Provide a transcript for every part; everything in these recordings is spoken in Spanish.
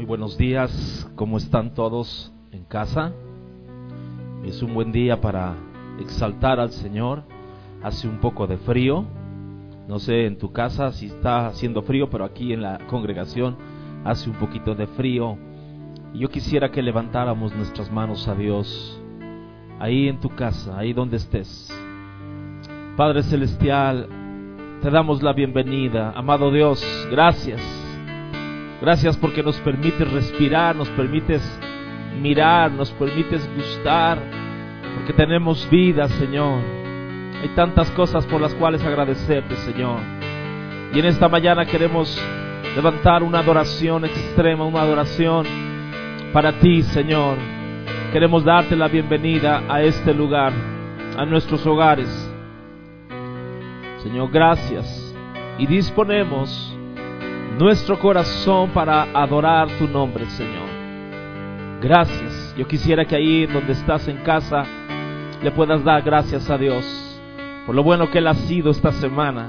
Muy buenos días, ¿cómo están todos en casa? Es un buen día para exaltar al Señor. Hace un poco de frío. No sé en tu casa si está haciendo frío, pero aquí en la congregación hace un poquito de frío. Yo quisiera que levantáramos nuestras manos a Dios. Ahí en tu casa, ahí donde estés. Padre Celestial, te damos la bienvenida. Amado Dios, gracias. Gracias porque nos permites respirar, nos permites mirar, nos permites gustar, porque tenemos vida, Señor. Hay tantas cosas por las cuales agradecerte, Señor. Y en esta mañana queremos levantar una adoración extrema, una adoración para ti, Señor. Queremos darte la bienvenida a este lugar, a nuestros hogares. Señor, gracias. Y disponemos nuestro corazón para adorar tu nombre, Señor. Gracias. Yo quisiera que ahí donde estás en casa le puedas dar gracias a Dios por lo bueno que Él ha sido esta semana,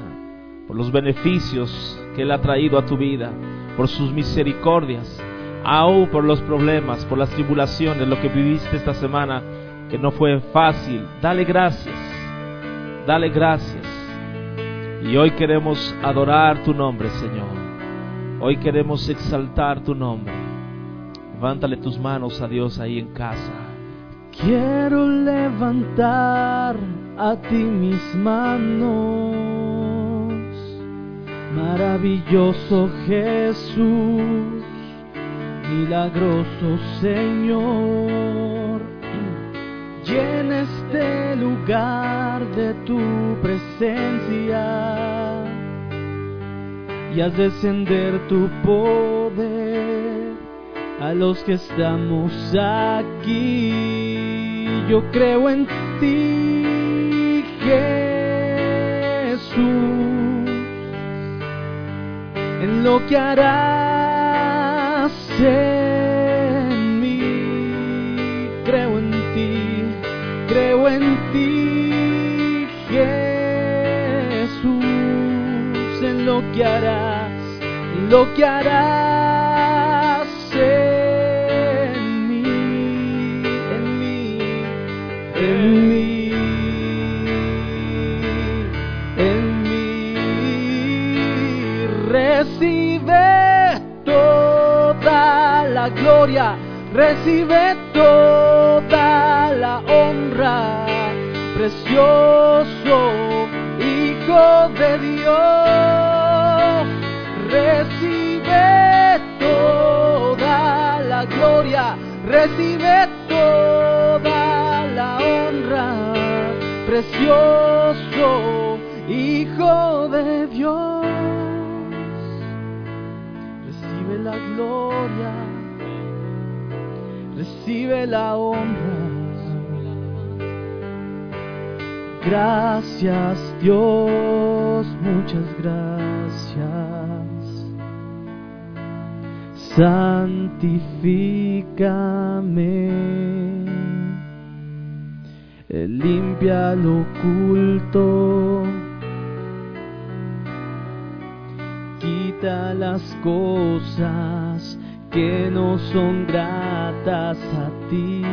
por los beneficios que Él ha traído a tu vida, por sus misericordias, aún por los problemas, por las tribulaciones, lo que viviste esta semana, que no fue fácil. Dale gracias, dale gracias. Y hoy queremos adorar tu nombre, Señor. Hoy queremos exaltar tu nombre. Levántale tus manos a Dios ahí en casa. Quiero levantar a ti mis manos, maravilloso Jesús, milagroso Señor. Llena este lugar de tu presencia y haz descender tu poder a los que estamos aquí. Yo creo en ti, Jesús, en lo que harás que harás, lo que harás en mí, en mí, en mí, en mí. Recibe toda la gloria, recibe toda la honra, precioso Hijo de Dios. Recibe toda la honra, precioso Hijo de Dios. Recibe la gloria, recibe la honra. Gracias Dios, muchas gracias. Santifícame, limpia lo oculto, quita las cosas que no son gratas a ti.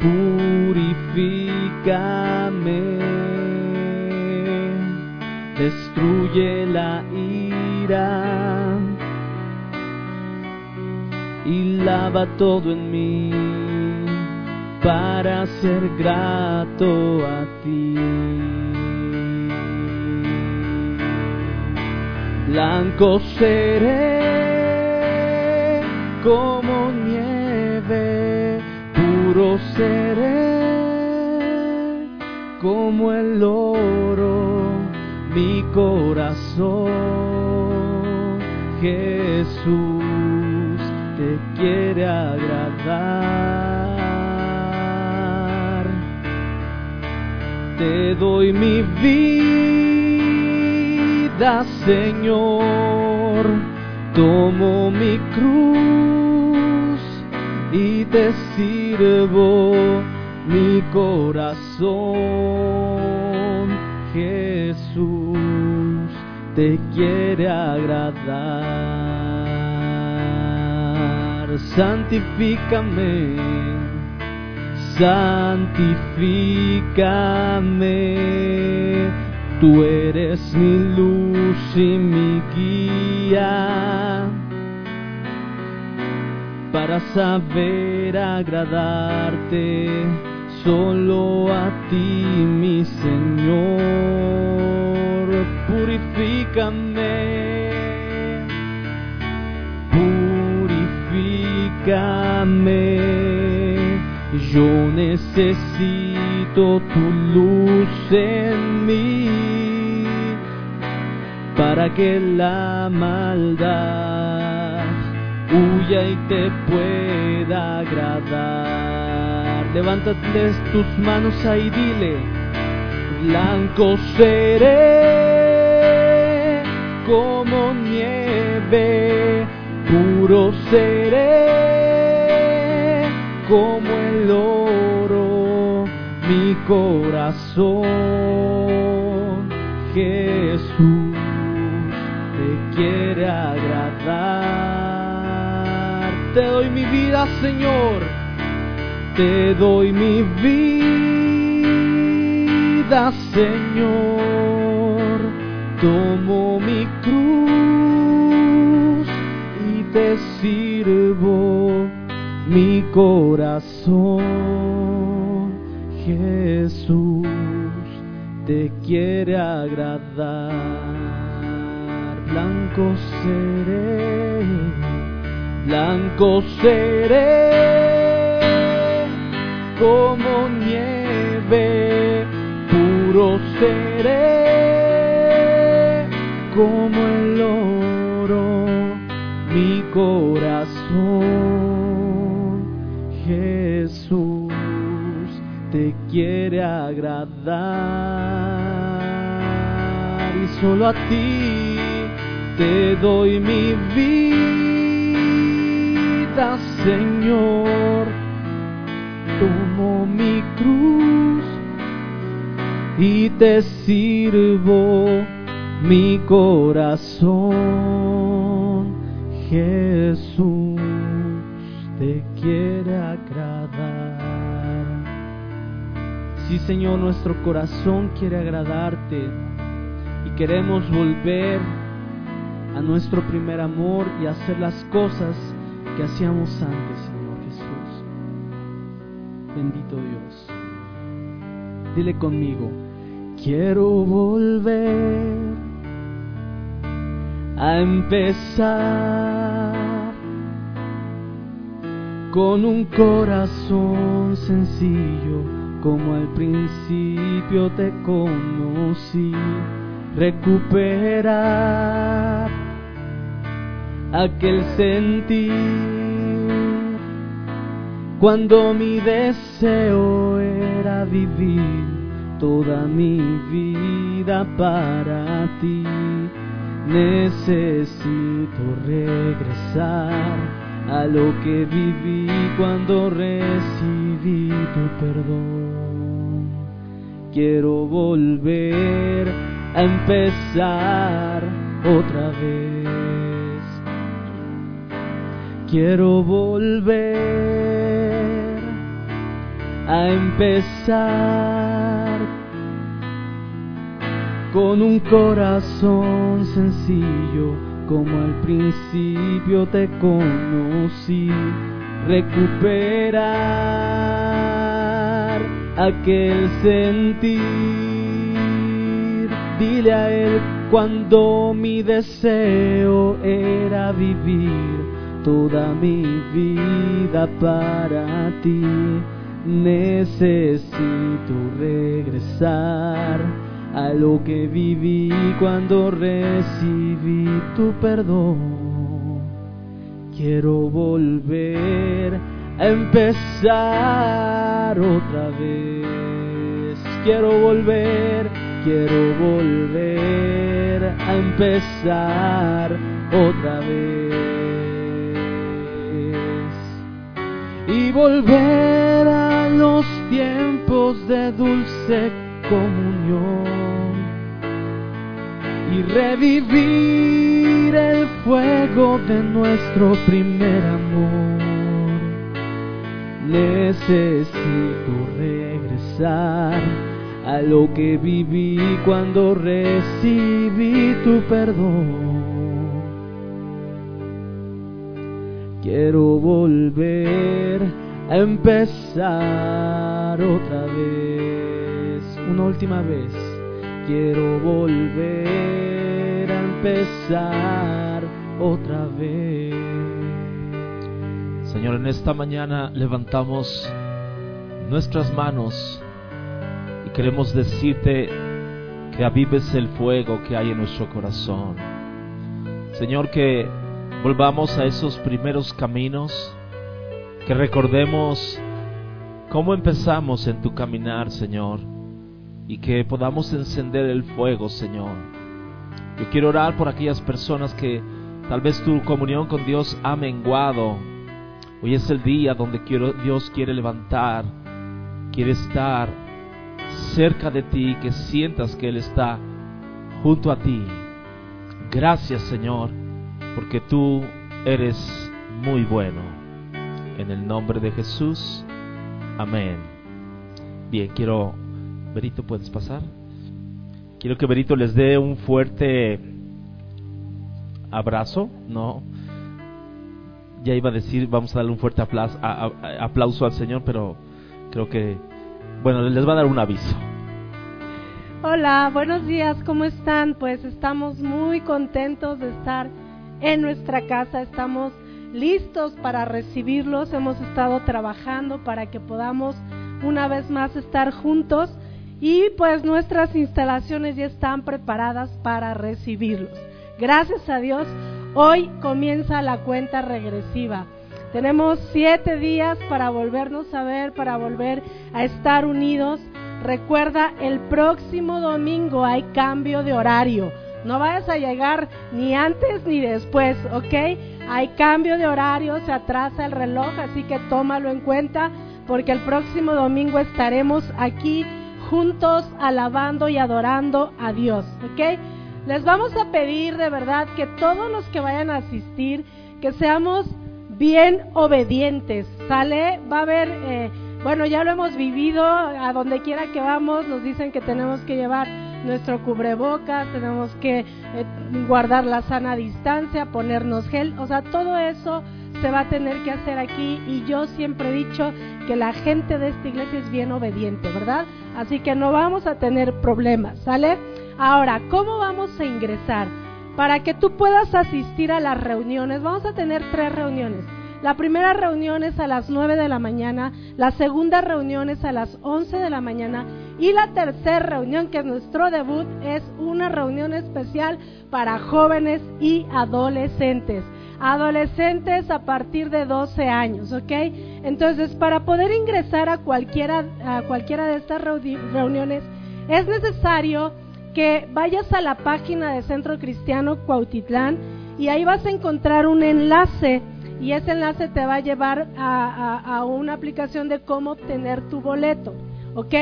Purifícame lava todo en mí para ser grato a ti. Blanco seré como nieve, puro seré como el oro mi corazón, Jesús, quiere agradar. Te doy mi vida, Señor, tomo mi cruz y te sirvo mi corazón, Jesús, te quiere agradar. Santifícame, santifícame. Tú eres mi luz y mi guía para saber agradarte solo a ti, mi Señor. Purifícame, Yo necesito tu luz en mí para que la maldad huya y te pueda agradar. Levántate tus manos ahí, dile, blanco seré como nieve, puro seré como el oro, mi corazón, Jesús, te quiere agradar. Te doy mi vida, Señor, te doy mi vida, Señor. Tomo mi cruz y te sirvo mi corazón. Jesús te quiere agradar. Blanco seré, blanco seré como nieve, puro seré como el oro, mi corazón, quiere agradar y solo a ti te doy mi vida, Señor tomo mi cruz y te sirvo mi corazón. Jesús te quiere agradar. Sí, Señor, nuestro corazón quiere agradarte y queremos volver a nuestro primer amor y hacer las cosas que hacíamos antes, Señor Jesús. Bendito Dios. Dile conmigo, quiero volver a empezar con un corazón sencillo como al principio te conocí. Recuperar aquel sentir cuando mi deseo era vivir toda mi vida para ti. Necesito regresar a lo que viví cuando recibí tu perdón. Quiero volver a empezar otra vez. Quiero volver a empezar con un corazón sencillo como al principio te conocí. Recuperar aquel sentir. Dile a él cuando mi deseo era vivir toda mi vida para ti. Necesito regresar a lo que viví cuando recibí tu perdón. Quiero volver empezar otra vez. Quiero volver, quiero volver a empezar otra vez. Y volver a los tiempos de dulce comunión y revivir el fuego de nuestro primer amor. Necesito regresar a lo que viví cuando recibí tu perdón. Quiero volver a empezar otra vez, una última vez. Quiero volver a empezar otra vez. Señor, en esta mañana levantamos nuestras manos y queremos decirte que avives el fuego que hay en nuestro corazón. Señor, que volvamos a esos primeros caminos, que recordemos cómo empezamos en tu caminar, Señor, y que podamos encender el fuego, Señor. Yo quiero orar por aquellas personas que tal vez tu comunión con Dios ha menguado Hoy es el día donde quiero, Dios quiere levantar, quiere estar cerca de ti, que sientas que Él está junto a ti. Gracias Señor, porque tú eres muy bueno. En el nombre de Jesús, amén. Bien, quiero, Berito, ¿puedes pasar? Quiero que Berito les dé un fuerte abrazo, ¿no? Ya iba a decir, vamos a darle un fuerte aplauso, aplauso al Señor, pero creo que, bueno, les va a dar un aviso. Hola, buenos días, ¿cómo están? Pues estamos muy contentos de estar en nuestra casa, estamos listos para recibirlos, hemos estado trabajando para que podamos una vez más estar juntos y pues nuestras instalaciones ya están preparadas para recibirlos. Gracias a Dios Hoy comienza la cuenta regresiva. Tenemos siete días para volvernos a ver, para volver a estar unidos. Recuerda, el próximo domingo hay cambio de horario. No vayas a llegar ni antes ni después, ¿ok? Hay cambio de horario, se atrasa el reloj, así que tómalo en cuenta porque el próximo domingo estaremos aquí juntos alabando y adorando a Dios, ¿ok? Les vamos a pedir de verdad que todos los que vayan a asistir, que seamos bien obedientes, ¿sale? Va a haber, eh, bueno, ya lo hemos vivido, a donde quiera que vamos nos dicen que tenemos que llevar nuestro cubrebocas, tenemos que eh, guardar la sana distancia, ponernos gel, o sea, todo eso se va a tener que hacer aquí y yo siempre he dicho que la gente de esta iglesia es bien obediente, ¿verdad? Así que no vamos a tener problemas, ¿sale? Ahora, ¿cómo vamos a ingresar? Para que tú puedas asistir a las reuniones, vamos a tener tres reuniones. La primera reunión es a las 9 de la mañana, la segunda reunión es a las 11 de la mañana y la tercera reunión, que es nuestro debut, es una reunión especial para jóvenes y adolescentes. Adolescentes a partir de 12 años, ¿ok? Entonces, para poder ingresar a cualquiera, a cualquiera de estas reuniones, es necesario que vayas a la página de Centro Cristiano Cuautitlán y ahí vas a encontrar un enlace y ese enlace te va a llevar a, una aplicación de cómo obtener tu boleto, ¿ok?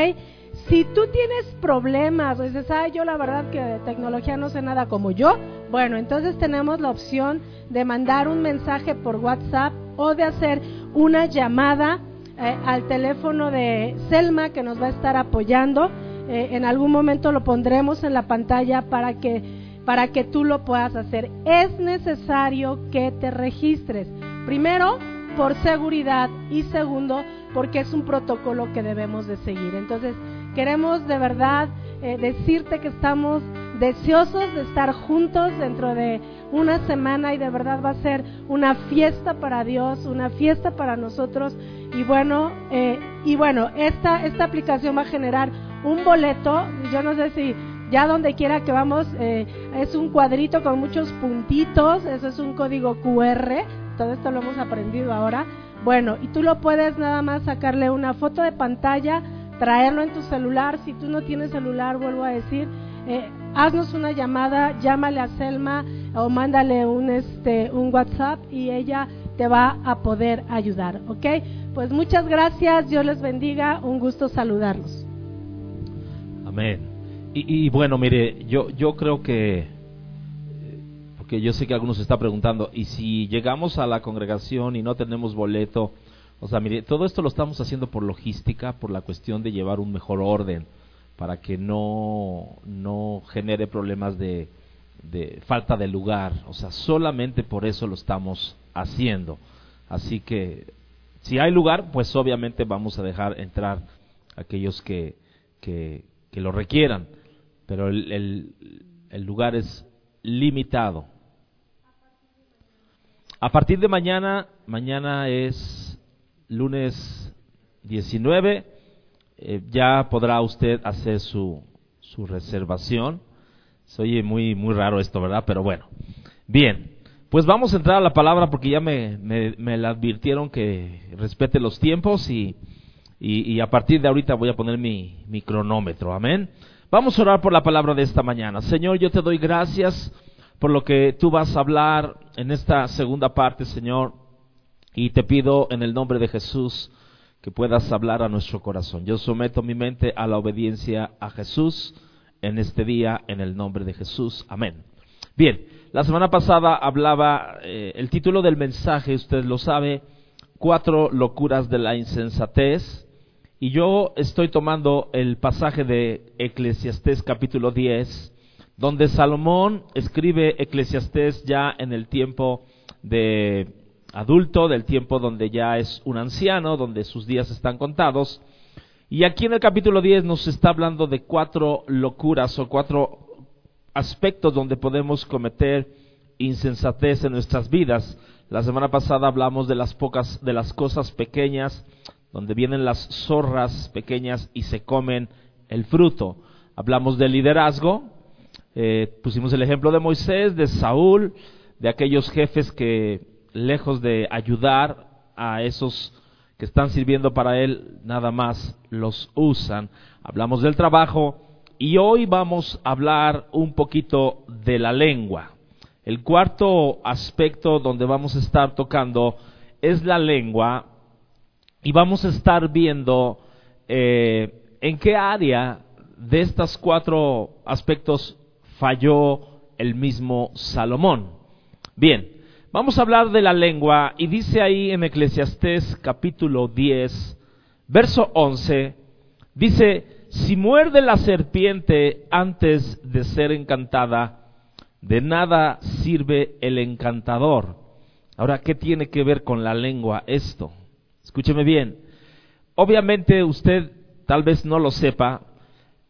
Si tú tienes problemas o dices, ay, yo la verdad que de tecnología no sé nada como yo, bueno, entonces tenemos la opción de mandar un mensaje por WhatsApp o de hacer una llamada eh, al teléfono de Selma que nos va a estar apoyando eh, en algún momento lo pondremos en la pantalla para que, para que tú lo puedas hacer. Es necesario que te registres. Primero, por seguridad y segundo, porque es un protocolo que debemos de seguir. Entonces, queremos de verdad eh, decirte que estamos deseosos de estar juntos dentro de una semana y de verdad va a ser una fiesta para Dios, una fiesta para nosotros y bueno, eh, y bueno, esta, esta aplicación va a generar un boleto, yo no sé si ya donde quiera que vamos eh, es un cuadrito con muchos puntitos, eso es un código QR, todo esto lo hemos aprendido ahora. Bueno, y tú lo puedes nada más sacarle una foto de pantalla, traerlo en tu celular, si tú no tienes celular, vuelvo a decir, eh, haznos una llamada, llámale a Selma o mándale un, este, un WhatsApp y ella te va a poder ayudar, ¿ok? Pues muchas gracias, Dios les bendiga, un gusto saludarlos. Amén. Y, bueno, mire, yo, yo creo que porque yo sé que algunos se está preguntando, ¿y si llegamos a la congregación y no tenemos boleto? O sea, mire, todo esto lo estamos haciendo por logística, por la cuestión de llevar un mejor orden, para que no, no genere problemas de, de falta de lugar. O sea, solamente por eso lo estamos haciendo. Así que, si hay lugar, pues obviamente vamos a dejar entrar aquellos que, que, que lo requieran. Pero el, el, lugar es limitado. A partir de mañana, mañana es lunes 19, eh, ya podrá usted hacer su, su reservación. Se oye muy, muy raro esto, ¿verdad? Pero bueno. Bien, pues vamos a entrar a la palabra porque ya me, me, me la advirtieron que respete los tiempos y, y, a partir de ahorita voy a poner mi, mi cronómetro. Amén. Vamos a orar por la palabra de esta mañana. Señor, yo te doy gracias por lo que tú vas a hablar en esta segunda parte, Señor. Y te pido en el nombre de Jesús que puedas hablar a nuestro corazón. Yo someto mi mente a la obediencia a Jesús en este día, en el nombre de Jesús. Amén. Bien, la semana pasada hablaba, eh, el título del mensaje, usted lo sabe, cuatro locuras de la insensatez. Y yo estoy tomando el pasaje de Eclesiastés capítulo 10, donde Salomón escribe Eclesiastés ya en el tiempo de adulto, del tiempo donde ya es un anciano, donde sus días están contados. Y aquí en el capítulo 10 nos está hablando de cuatro locuras o cuatro aspectos donde podemos cometer insensatez en nuestras vidas. La semana pasada hablamos de las pocas de las cosas pequeñas donde vienen las zorras pequeñas y se comen el fruto. Hablamos de liderazgo, eh, pusimos el ejemplo de Moisés, de Saúl, de aquellos jefes que lejos de ayudar a esos que están sirviendo para él, nada más los usan. Hablamos del trabajo y hoy vamos a hablar un poquito de la lengua. El cuarto aspecto donde vamos a estar tocando es la lengua y vamos a estar viendo eh, en qué área de estos cuatro aspectos falló el mismo Salomón. Bien, vamos a hablar de la lengua y dice ahí en Eclesiastés capítulo 10, verso 11, dice, si muerde la serpiente antes de ser encantada, de nada sirve el encantador. Ahora, ¿qué tiene que ver con la lengua esto? Escúcheme bien. Obviamente usted tal vez no lo sepa.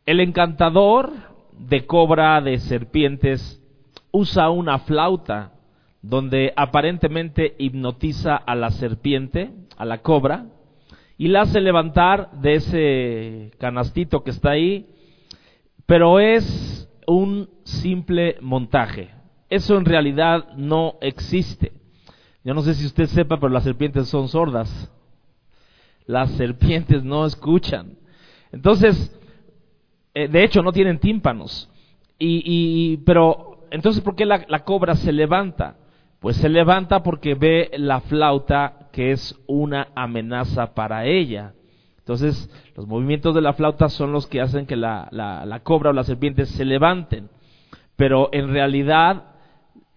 El encantador de cobra de serpientes usa una flauta donde aparentemente hipnotiza a la serpiente, a la cobra, y la hace levantar de ese canastito que está ahí, pero es un simple montaje. Eso en realidad no existe. Yo no sé si usted sepa, pero las serpientes son sordas las serpientes no escuchan. Entonces, eh, de hecho, no tienen tímpanos. Y, pero, entonces, ¿por qué la, la cobra se levanta? Pues se levanta porque ve la flauta que es una amenaza para ella. Entonces, los movimientos de la flauta son los que hacen que la, la, la cobra o la serpiente se levanten. Pero en realidad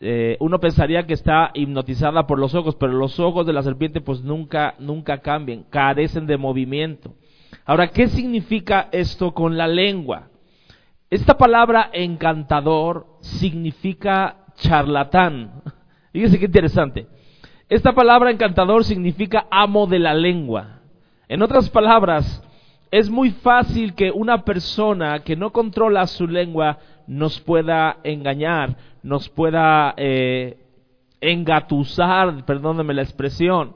eh, uno pensaría que está hipnotizada por los ojos, pero los ojos de la serpiente pues nunca, nunca cambian, carecen de movimiento. Ahora, ¿qué significa esto con la lengua? Esta palabra encantador significa charlatán. Fíjense qué interesante. Esta palabra encantador significa amo de la lengua. En otras palabras, es muy fácil que una persona que no controla su lengua nos pueda engañar, nos pueda eh, engatusar, perdónenme la expresión.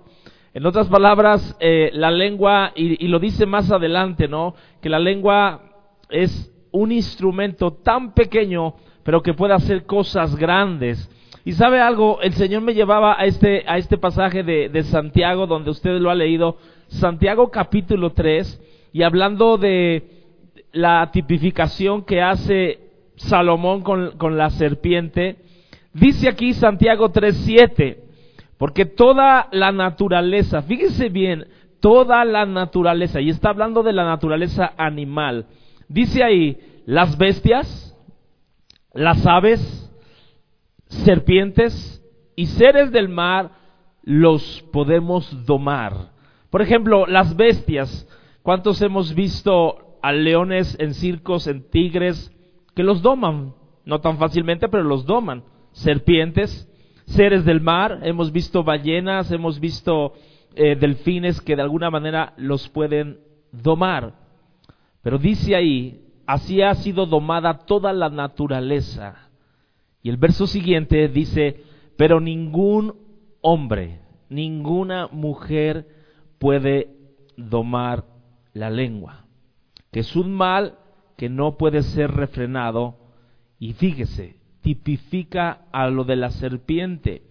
En otras palabras, eh, la lengua, y, lo dice más adelante, ¿no? Que la lengua es un instrumento tan pequeño, pero que puede hacer cosas grandes. Y sabe algo, el Señor me llevaba a este, a este pasaje de, de Santiago, donde usted lo ha leído, Santiago capítulo 3, y hablando de la tipificación que hace Salomón con, la serpiente, dice aquí Santiago 3.7, porque toda la naturaleza, fíjese bien, toda la naturaleza, y está hablando de la naturaleza animal, dice ahí, las bestias, las aves, serpientes y seres del mar los podemos domar. Por ejemplo, las bestias. ¿Cuántos hemos visto a leones en circos, en tigres, que los doman? No tan fácilmente, pero los doman. Serpientes, seres del mar, hemos visto ballenas, hemos visto eh, delfines que de alguna manera los pueden domar. Pero dice ahí, así ha sido domada toda la naturaleza. Y el verso siguiente dice, pero ningún hombre, ninguna mujer puede domar la lengua, que es un mal que no puede ser refrenado. Y fíjese, tipifica a lo de la serpiente,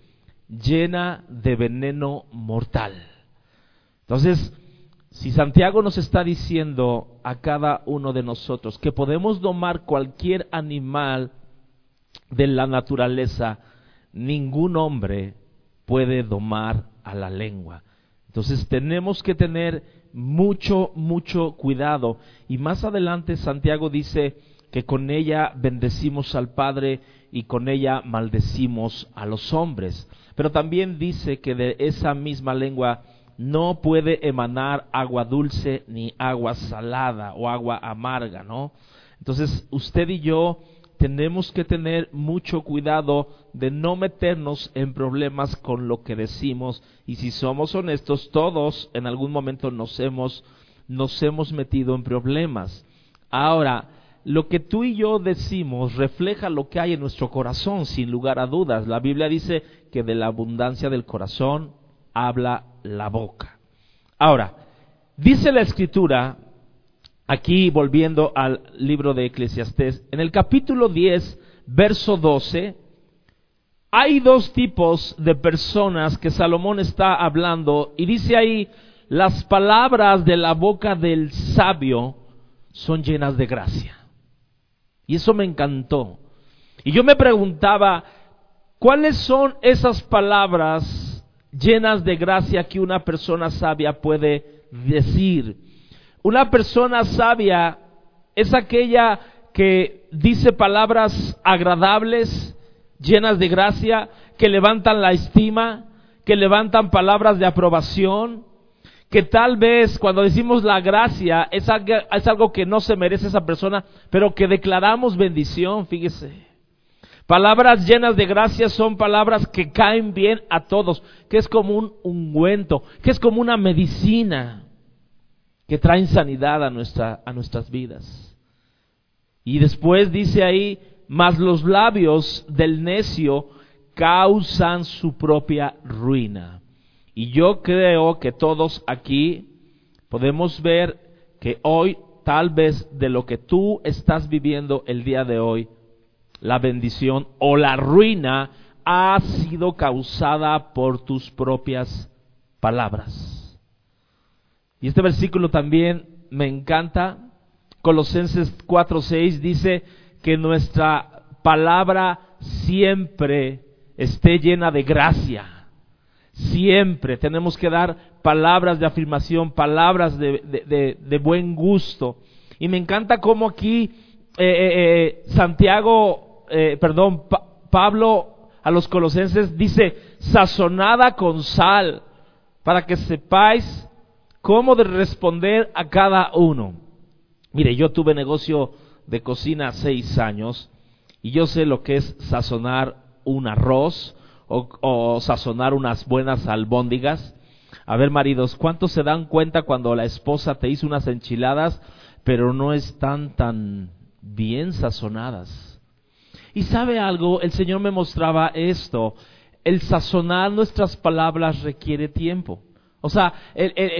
llena de veneno mortal. Entonces, si Santiago nos está diciendo a cada uno de nosotros que podemos domar cualquier animal de la naturaleza, ningún hombre puede domar a la lengua. Entonces tenemos que tener mucho, mucho cuidado. Y más adelante Santiago dice que con ella bendecimos al Padre y con ella maldecimos a los hombres. Pero también dice que de esa misma lengua no puede emanar agua dulce ni agua salada o agua amarga, ¿no? Entonces usted y yo tenemos que tener mucho cuidado de no meternos en problemas con lo que decimos y si somos honestos todos en algún momento nos hemos nos hemos metido en problemas. Ahora, lo que tú y yo decimos refleja lo que hay en nuestro corazón, sin lugar a dudas. La Biblia dice que de la abundancia del corazón habla la boca. Ahora, dice la escritura Aquí, volviendo al libro de Eclesiastés, en el capítulo 10, verso 12, hay dos tipos de personas que Salomón está hablando y dice ahí, las palabras de la boca del sabio son llenas de gracia. Y eso me encantó. Y yo me preguntaba, ¿cuáles son esas palabras llenas de gracia que una persona sabia puede decir? Una persona sabia es aquella que dice palabras agradables, llenas de gracia, que levantan la estima, que levantan palabras de aprobación, que tal vez cuando decimos la gracia es algo, que no se merece esa persona, pero que declaramos bendición, fíjese. Palabras llenas de gracia son palabras que caen bien a todos, que es como un ungüento, que es como una medicina que traen sanidad a, nuestra, a nuestras vidas. Y después dice ahí, mas los labios del necio causan su propia ruina. Y yo creo que todos aquí podemos ver que hoy, tal vez de lo que tú estás viviendo el día de hoy, la bendición o la ruina ha sido causada por tus propias palabras. Y este versículo también me encanta. Colosenses 4:6 dice que nuestra palabra siempre esté llena de gracia. Siempre tenemos que dar palabras de afirmación, palabras de, buen gusto. Y me encanta cómo aquí eh, eh, eh, Santiago, perdón, Pablo a los colosenses dice, sazonada con sal, para que sepáis cómo de responder a cada uno. Mire, yo tuve negocio de cocina seis años y yo sé lo que es sazonar un arroz o, sazonar unas buenas albóndigas. A ver, maridos, ¿cuántos se dan cuenta cuando la esposa te hizo unas enchiladas, pero no están tan bien sazonadas? Y sabe algo, el Señor me mostraba esto. El sazonar nuestras palabras requiere tiempo. O sea,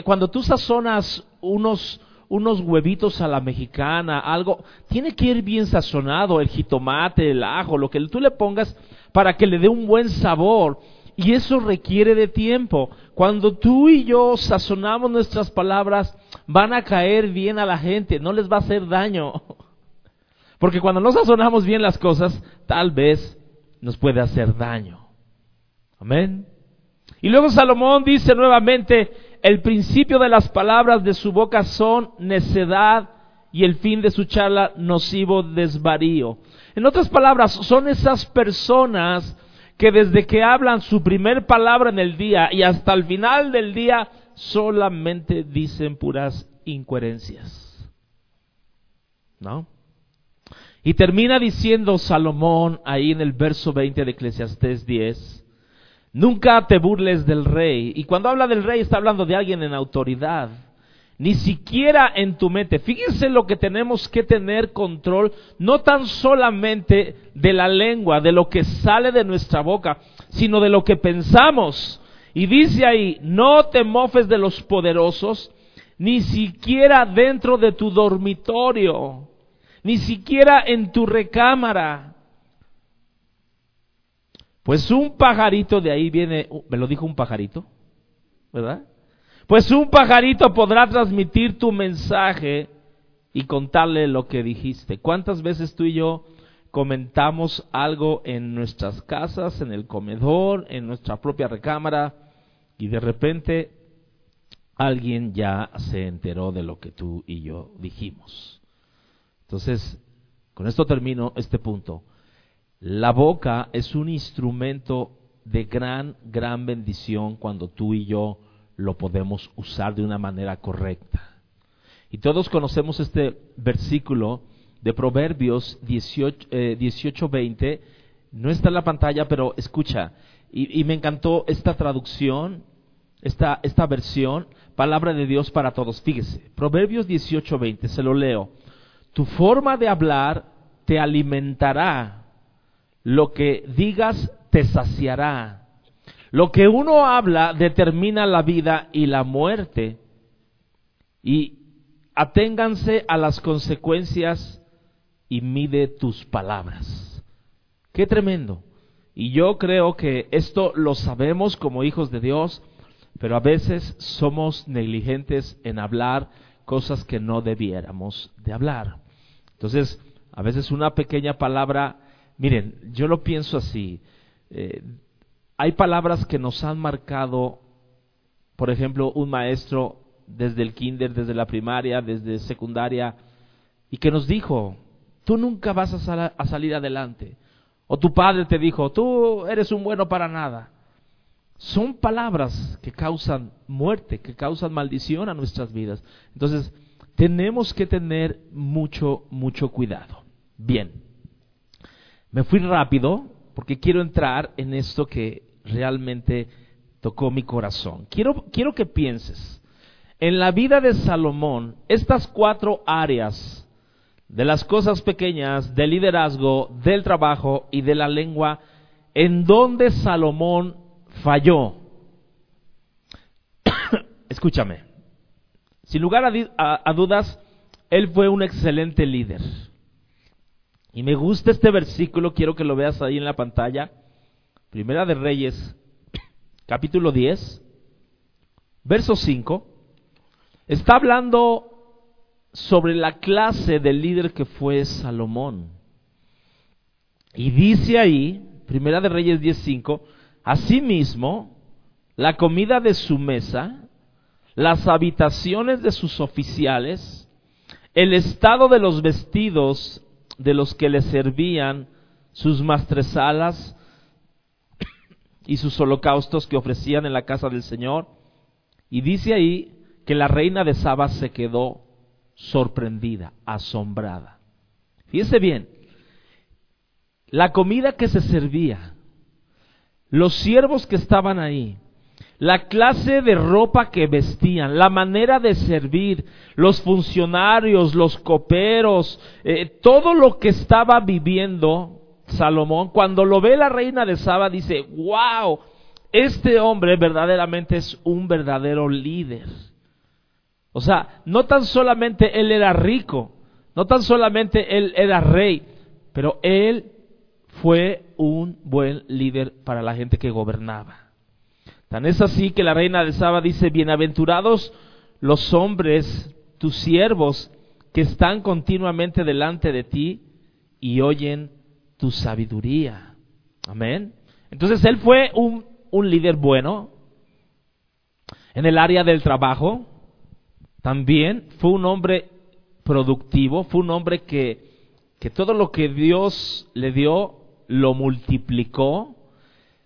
cuando tú sazonas unos, unos huevitos a la mexicana, algo, tiene que ir bien sazonado, el jitomate, el ajo, lo que tú le pongas para que le dé un buen sabor. Y eso requiere de tiempo. Cuando tú y yo sazonamos nuestras palabras, van a caer bien a la gente, no les va a hacer daño. Porque cuando no sazonamos bien las cosas, tal vez nos puede hacer daño. Amén. Y luego Salomón dice nuevamente, el principio de las palabras de su boca son necedad y el fin de su charla nocivo desvarío. En otras palabras, son esas personas que desde que hablan su primer palabra en el día y hasta el final del día solamente dicen puras incoherencias. ¿No? Y termina diciendo Salomón ahí en el verso 20 de Eclesiastés 10, nunca te burles del rey. Y cuando habla del rey está hablando de alguien en autoridad. Ni siquiera en tu mente. Fíjense lo que tenemos que tener control, no tan solamente de la lengua, de lo que sale de nuestra boca, sino de lo que pensamos. Y dice ahí, no te mofes de los poderosos, ni siquiera dentro de tu dormitorio, ni siquiera en tu recámara. Pues un pajarito de ahí viene, me lo dijo un pajarito, ¿verdad? Pues un pajarito podrá transmitir tu mensaje y contarle lo que dijiste. ¿Cuántas veces tú y yo comentamos algo en nuestras casas, en el comedor, en nuestra propia recámara, y de repente alguien ya se enteró de lo que tú y yo dijimos? Entonces, con esto termino este punto. La boca es un instrumento de gran, gran bendición cuando tú y yo lo podemos usar de una manera correcta. Y todos conocemos este versículo de Proverbios 18, 20. Eh, no está en la pantalla, pero escucha. Y, me encantó esta traducción, esta, esta versión, palabra de Dios para todos. Fíjese, Proverbios 18:20, se lo leo. Tu forma de hablar te alimentará, lo que digas te saciará. Lo que uno habla determina la vida y la muerte. Y aténganse a las consecuencias y mide tus palabras. Qué tremendo. Y yo creo que esto lo sabemos como hijos de Dios, pero a veces somos negligentes en hablar cosas que no debiéramos de hablar. Entonces, a veces una pequeña palabra, miren, yo lo pienso así, eh, hay palabras que nos han marcado, por ejemplo, un maestro desde el kinder, desde la primaria, desde secundaria, y que nos dijo, tú nunca vas a, a salir adelante. O tu padre te dijo, tú eres un bueno para nada. Son palabras que causan muerte, que causan maldición a nuestras vidas. Entonces, tenemos que tener mucho, mucho cuidado. Bien, me fui rápido porque quiero entrar en esto que realmente tocó mi corazón. Quiero, quiero que pienses, en la vida de Salomón, estas cuatro áreas de las cosas pequeñas, del liderazgo, del trabajo y de la lengua, en donde Salomón falló. Escúchame, sin lugar a, dudas, él fue un excelente líder. Y me gusta este versículo, quiero que lo veas ahí en la pantalla. Primera de Reyes, capítulo 10, verso 5. Está hablando sobre la clase de líder que fue Salomón. Y dice ahí, Primera de Reyes 10:5, asimismo, la comida de su mesa las habitaciones de sus oficiales, el estado de los vestidos de los que le servían, sus mastresalas y sus holocaustos que ofrecían en la casa del Señor. Y dice ahí que la reina de Saba se quedó sorprendida, asombrada. Fíjese bien, la comida que se servía, los siervos que estaban ahí, la clase de ropa que vestían, la manera de servir, los funcionarios, los coperos, eh, todo lo que estaba viviendo Salomón, cuando lo ve la reina de Saba, dice, wow, este hombre verdaderamente es un verdadero líder. O sea, no tan solamente él era rico, no tan solamente él era rey, pero él fue un buen líder para la gente que gobernaba. Tan es así que la reina de Saba dice, bienaventurados los hombres, tus siervos, que están continuamente delante de ti y oyen tu sabiduría. Amén. Entonces él fue un, un líder bueno en el área del trabajo. También fue un hombre productivo, fue un hombre que, que todo lo que Dios le dio lo multiplicó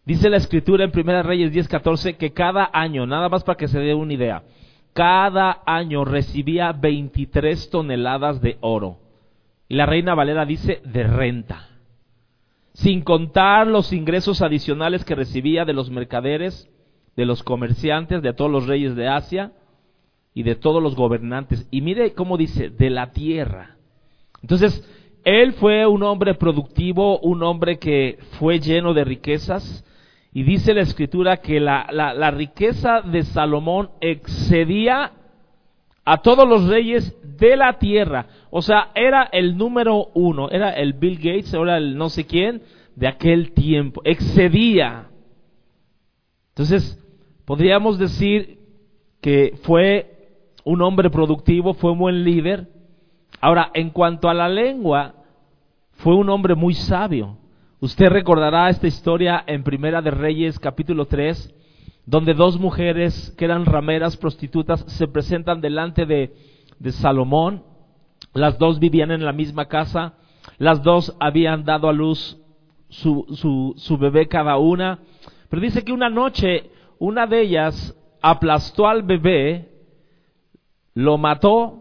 Dice la escritura en 1 Reyes 10:14 que cada año, nada más para que se dé una idea, cada año recibía 23 toneladas de oro. Y la reina Valera dice de renta. Sin contar los ingresos adicionales que recibía de los mercaderes, de los comerciantes, de todos los reyes de Asia y de todos los gobernantes. Y mire cómo dice, de la tierra. Entonces, él fue un hombre productivo, un hombre que fue lleno de riquezas. Y dice la escritura que la, la, riqueza de Salomón excedía a todos los reyes de la tierra. O sea, era el número uno, era el Bill Gates, era el no sé quién de aquel tiempo. Excedía. Entonces, podríamos decir que fue un hombre productivo, fue un buen líder, Ahora, en cuanto a la lengua, fue un hombre muy sabio. Usted recordará esta historia en Primera de Reyes capítulo 3, donde dos mujeres que eran rameras prostitutas se presentan delante de, Salomón. Las dos vivían en la misma casa, las dos habían dado a luz su, su, su bebé cada una, pero dice que una noche una de ellas aplastó al bebé, lo mató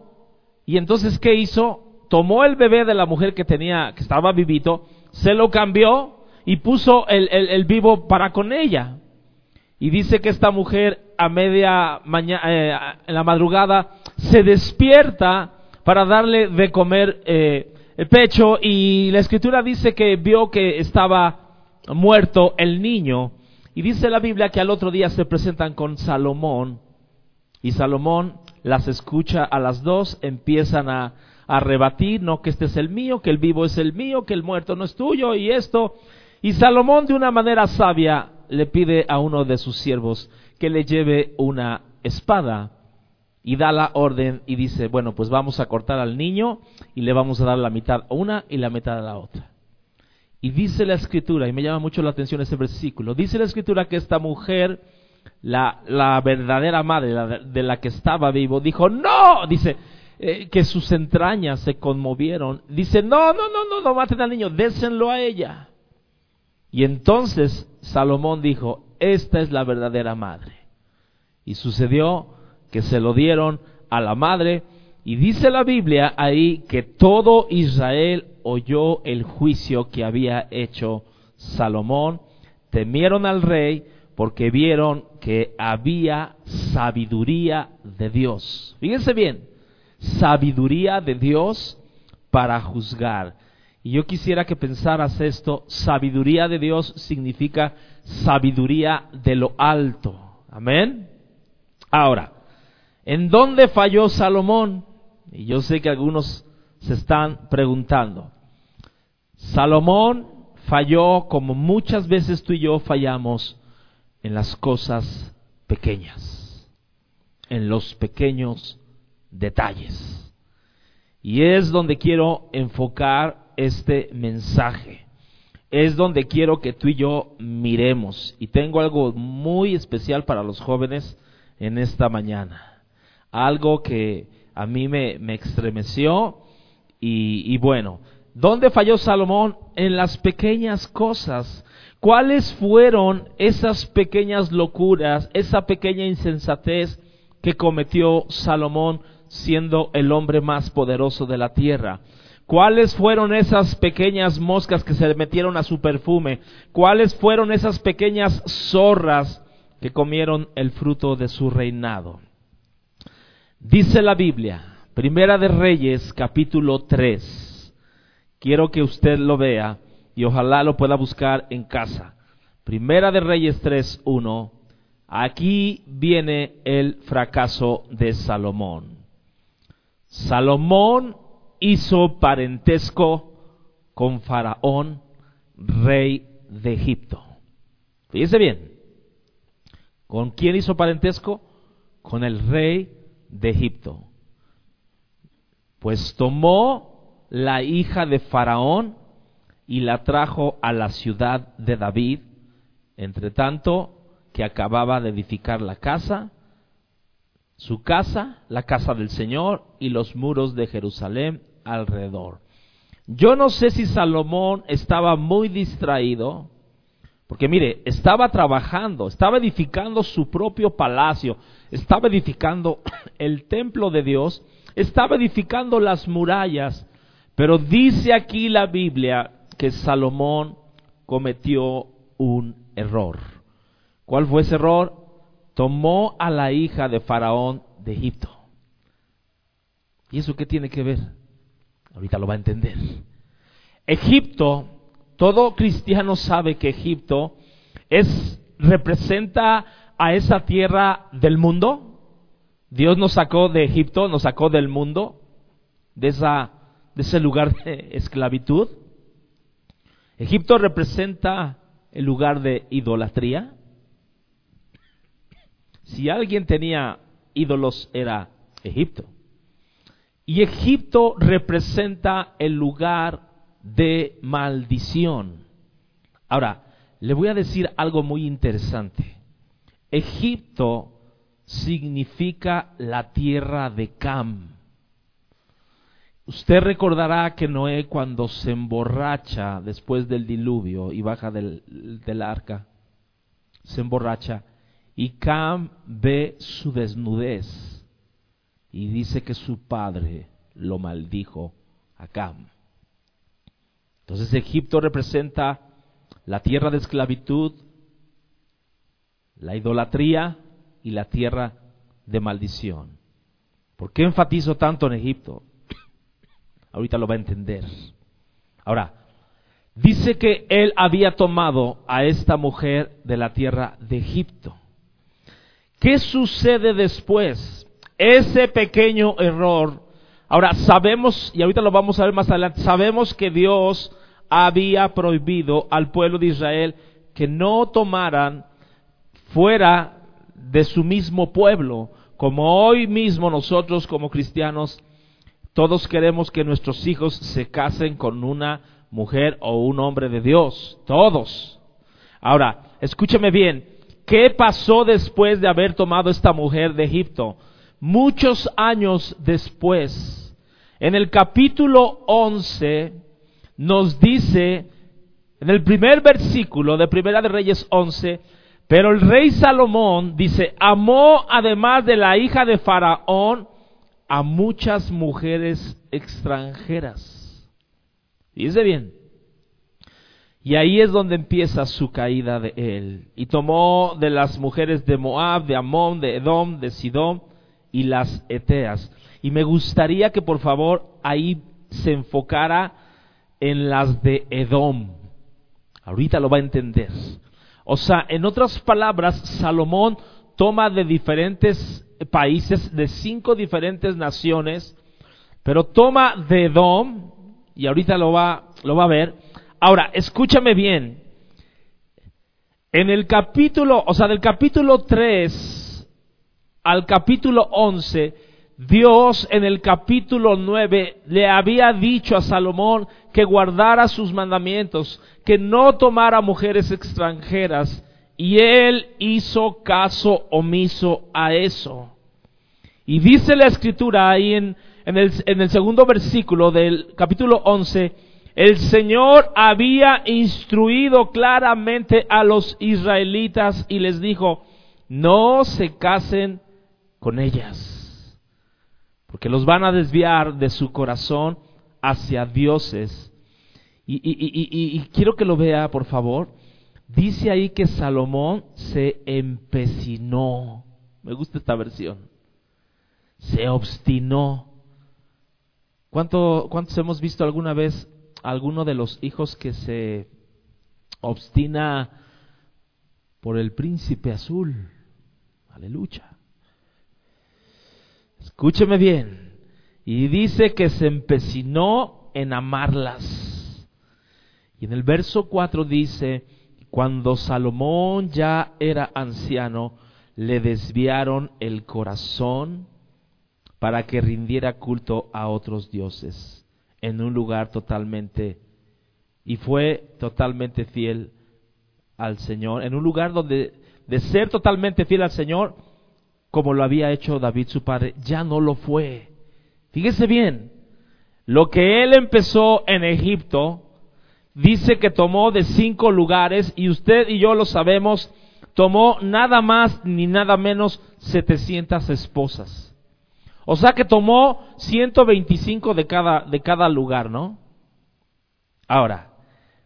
y entonces, ¿qué hizo? Tomó el bebé de la mujer que tenía, que estaba vivito, se lo cambió y puso el, vivo para con ella. Y dice que esta mujer a media mañana, eh, en la madrugada, se despierta para darle de comer eh, el pecho y la escritura dice que vio que estaba muerto el niño. Y dice la Biblia que al otro día se presentan con Salomón y Salomón las escucha a las dos, empiezan a, rebatir, no que este es el mío, que el vivo es el mío, que el muerto no es tuyo y esto. Y Salomón de una manera sabia le pide a uno de sus siervos que le lleve una espada y da la orden y dice, bueno, pues vamos a cortar al niño y le vamos a dar la mitad a una y la mitad a la otra. Y dice la escritura, y me llama mucho la atención ese versículo, dice la escritura que esta mujer la, la verdadera madre de la que estaba vivo, dijo, no, dice, eh, que sus entrañas se conmovieron. Dice, no, no, no, no, no maten al niño, désenlo a ella. Y entonces Salomón dijo, esta es la verdadera madre. Y sucedió que se lo dieron a la madre. Y dice la Biblia ahí que todo Israel oyó el juicio que había hecho Salomón. Temieron al rey porque vieron que había sabiduría de Dios. Fíjense bien, sabiduría de Dios para juzgar. Y yo quisiera que pensaras esto, sabiduría de Dios significa sabiduría de lo alto. Amén. Ahora, ¿en dónde falló Salomón? Y yo sé que algunos se están preguntando. Salomón falló como muchas veces tú y yo fallamos en las cosas pequeñas, en los pequeños detalles. Y es donde quiero enfocar este mensaje. Es donde quiero que tú y yo miremos. Y tengo algo muy especial para los jóvenes en esta mañana. Algo que a mí me, me estremeció. Y, y bueno, ¿dónde falló Salomón? En las pequeñas cosas ¿Cuáles fueron esas pequeñas locuras, esa pequeña insensatez que cometió Salomón siendo el hombre más poderoso de la tierra? ¿Cuáles fueron esas pequeñas moscas que se metieron a su perfume? ¿Cuáles fueron esas pequeñas zorras que comieron el fruto de su reinado? Dice la Biblia, Primera de Reyes, capítulo 3. Quiero que usted lo vea y ojalá lo pueda buscar en casa. Primera de Reyes 3.1. Aquí viene el fracaso de Salomón. Salomón hizo parentesco con Faraón, rey de Egipto. Fíjese bien. ¿Con quién hizo parentesco? Con el rey de Egipto. Pues tomó la hija de Faraón y la trajo a la ciudad de David, entre tanto que acababa de edificar la casa, su casa, la casa del Señor y los muros de Jerusalén alrededor. Yo no sé si Salomón estaba muy distraído, Porque mire, estaba trabajando, estaba edificando su propio palacio, estaba edificando el templo de Dios, estaba edificando las murallas, pero dice aquí la Biblia que Salomón cometió un error. ¿Cuál fue ese error? Tomó a la hija de Faraón de Egipto. ¿Y eso qué tiene que ver? Ahorita lo va a entender. Egipto, todo cristiano sabe que Egipto es representa a esa tierra del mundo. Dios nos sacó de Egipto, nos sacó del mundo, de esa de ese lugar de esclavitud. Egipto representa el lugar de idolatría. Si alguien tenía ídolos era Egipto. Y Egipto representa el lugar de maldición. Ahora, le voy a decir algo muy interesante. Egipto significa la tierra de Cam. Usted recordará que Noé cuando se emborracha después del diluvio y baja del, del arca, se emborracha y Cam ve su desnudez y dice que su padre lo maldijo a Cam. Entonces Egipto representa la tierra de esclavitud, la idolatría y la tierra de maldición. ¿Por qué enfatizo tanto en Egipto? Ahorita lo va a entender. Ahora, dice que él había tomado a esta mujer de la tierra de Egipto. ¿Qué sucede después? Ese pequeño error. Ahora, sabemos, y ahorita lo vamos a ver más adelante, sabemos que Dios había prohibido al pueblo de Israel que no tomaran fuera de su mismo pueblo, como hoy mismo nosotros como cristianos todos queremos que nuestros hijos se casen con una mujer o un hombre de Dios. Todos. Ahora, escúcheme bien. ¿Qué pasó después de haber tomado esta mujer de Egipto? Muchos años después, en el capítulo 11, nos dice, en el primer versículo de Primera de Reyes 11, pero el rey Salomón dice, amó además de la hija de Faraón, a muchas mujeres extranjeras. Dice bien. Y ahí es donde empieza su caída de él. Y tomó de las mujeres de Moab, de Amón, de Edom, de Sidón y las Eteas. Y me gustaría que por favor ahí se enfocara en las de Edom. Ahorita lo va a entender. O sea, en otras palabras, Salomón toma de diferentes países de cinco diferentes naciones, pero toma de Edom, y ahorita lo va, lo va a ver. Ahora, escúchame bien. En el capítulo, o sea, del capítulo 3 al capítulo 11, Dios en el capítulo 9 le había dicho a Salomón que guardara sus mandamientos, que no tomara mujeres extranjeras, y él hizo caso omiso a eso. Y dice la escritura ahí en, en, el, en el segundo versículo del capítulo 11, el Señor había instruido claramente a los israelitas y les dijo, no se casen con ellas, porque los van a desviar de su corazón hacia dioses. Y, quiero que lo vea, por favor. Dice ahí que Salomón se empecinó. Me gusta esta versión. Se obstinó. ¿Cuánto, ¿Cuántos hemos visto alguna vez alguno de los hijos que se obstina por el príncipe azul? Aleluya. Escúcheme bien. Y dice que se empecinó en amarlas. Y en el verso 4 dice, cuando Salomón ya era anciano, le desviaron el corazón para que rindiera culto a otros dioses en un lugar totalmente y fue totalmente fiel al Señor, en un lugar donde de ser totalmente fiel al Señor, como lo había hecho David su padre, ya no lo fue. Fíjese bien, lo que él empezó en Egipto, dice que tomó de cinco lugares y usted y yo lo sabemos, tomó nada más ni nada menos 700 esposas. O sea que tomó 125 de cada, de cada lugar, ¿no? Ahora,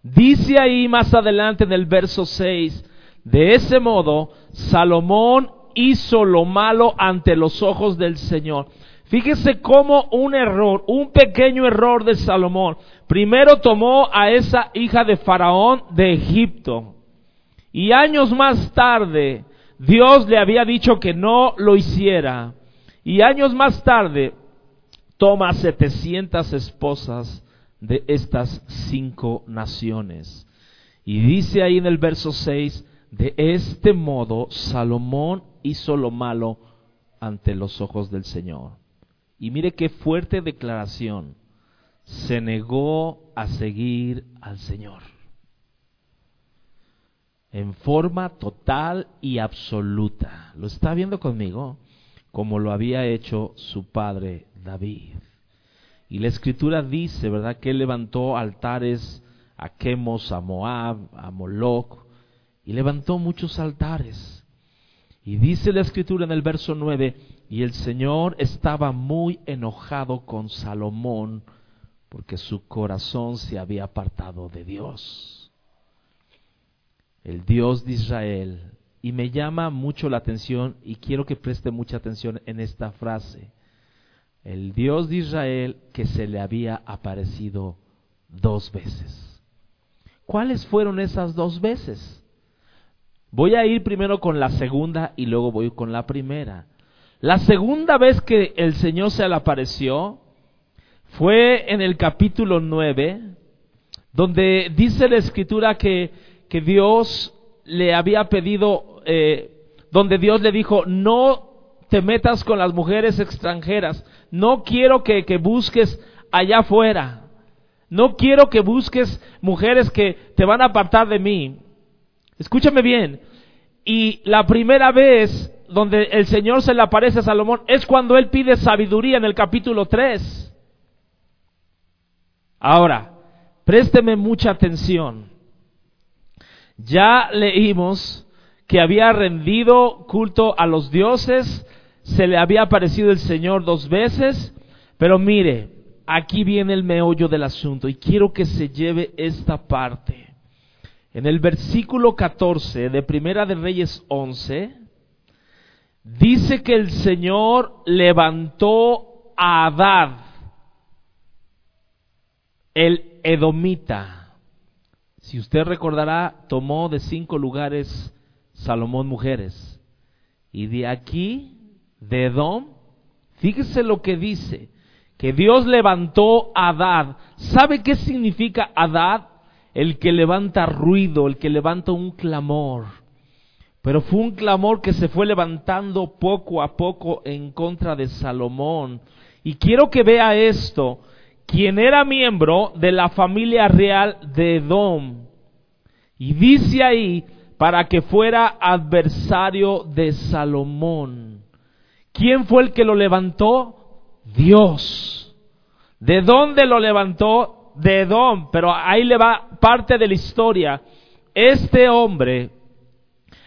dice ahí más adelante en el verso 6, de ese modo, Salomón hizo lo malo ante los ojos del Señor. Fíjese cómo un error, un pequeño error de Salomón. Primero tomó a esa hija de Faraón de Egipto. Y años más tarde, Dios le había dicho que no lo hiciera. Y años más tarde, toma 700 esposas de estas cinco naciones. Y dice ahí en el verso 6, de este modo Salomón hizo lo malo ante los ojos del Señor. Y mire qué fuerte declaración. Se negó a seguir al Señor. En forma total y absoluta. ¿Lo está viendo conmigo? Como lo había hecho su padre David. Y la escritura dice, ¿verdad?, que él levantó altares a Quemos, a Moab, a Moloch, y levantó muchos altares. Y dice la escritura en el verso 9, y el Señor estaba muy enojado con Salomón porque su corazón se había apartado de Dios, el Dios de Israel. Y me llama mucho la atención y quiero que preste mucha atención en esta frase. El Dios de Israel que se le había aparecido dos veces. ¿Cuáles fueron esas dos veces? Voy a ir primero con la segunda y luego voy con la primera. La segunda vez que el Señor se le apareció fue en el capítulo 9, donde dice la escritura que, que Dios le había pedido, eh, donde Dios le dijo, no te metas con las mujeres extranjeras, no quiero que, que busques allá afuera, no quiero que busques mujeres que te van a apartar de mí. Escúchame bien. Y la primera vez donde el Señor se le aparece a Salomón es cuando él pide sabiduría en el capítulo 3. Ahora, présteme mucha atención. Ya leímos que había rendido culto a los dioses, se le había aparecido el Señor dos veces, pero mire, aquí viene el meollo del asunto y quiero que se lleve esta parte. En el versículo 14 de Primera de Reyes 11, dice que el Señor levantó a Adad, el edomita. Si usted recordará, tomó de cinco lugares Salomón mujeres. Y de aquí, de Edom, fíjese lo que dice, que Dios levantó a Adad. ¿Sabe qué significa Adad? el que levanta ruido, el que levanta un clamor. Pero fue un clamor que se fue levantando poco a poco en contra de Salomón. Y quiero que vea esto, quien era miembro de la familia real de Edom. Y dice ahí, para que fuera adversario de Salomón. ¿Quién fue el que lo levantó? Dios. ¿De dónde lo levantó? de Edom, pero ahí le va parte de la historia. Este hombre,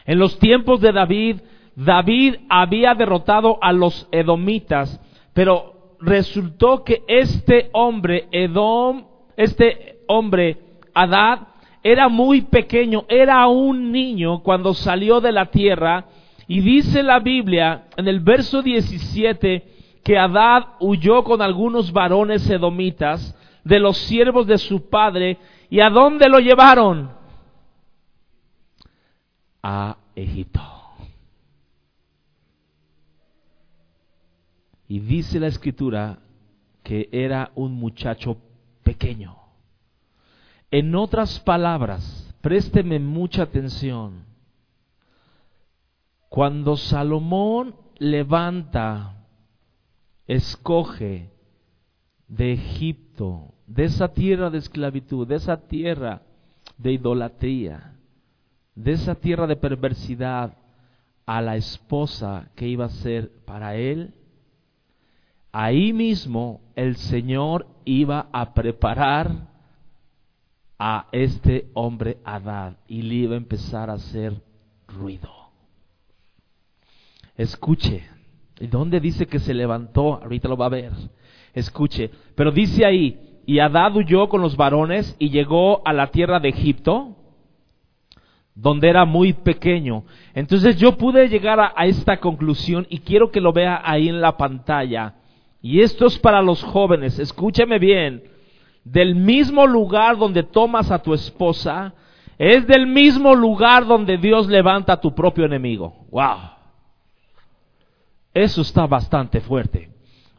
en los tiempos de David, David había derrotado a los edomitas, pero resultó que este hombre, Edom, este hombre, Adad, era muy pequeño, era un niño cuando salió de la tierra, y dice la Biblia en el verso 17 que Adad huyó con algunos varones edomitas, de los siervos de su padre. ¿Y a dónde lo llevaron? A Egipto. Y dice la escritura que era un muchacho pequeño. En otras palabras, présteme mucha atención. Cuando Salomón levanta, escoge de Egipto de esa tierra de esclavitud, de esa tierra de idolatría, de esa tierra de perversidad a la esposa que iba a ser para él, ahí mismo el Señor iba a preparar a este hombre Adad y le iba a empezar a hacer ruido. Escuche, ¿y dónde dice que se levantó? Ahorita lo va a ver. Escuche, pero dice ahí, y Adad huyó con los varones y llegó a la tierra de Egipto, donde era muy pequeño. Entonces yo pude llegar a, a, esta conclusión y quiero que lo vea ahí en la pantalla. Y esto es para los jóvenes, escúcheme bien, del mismo lugar donde tomas a tu esposa, es del mismo lugar donde Dios levanta a tu propio enemigo. ¡Wow! Eso está bastante fuerte.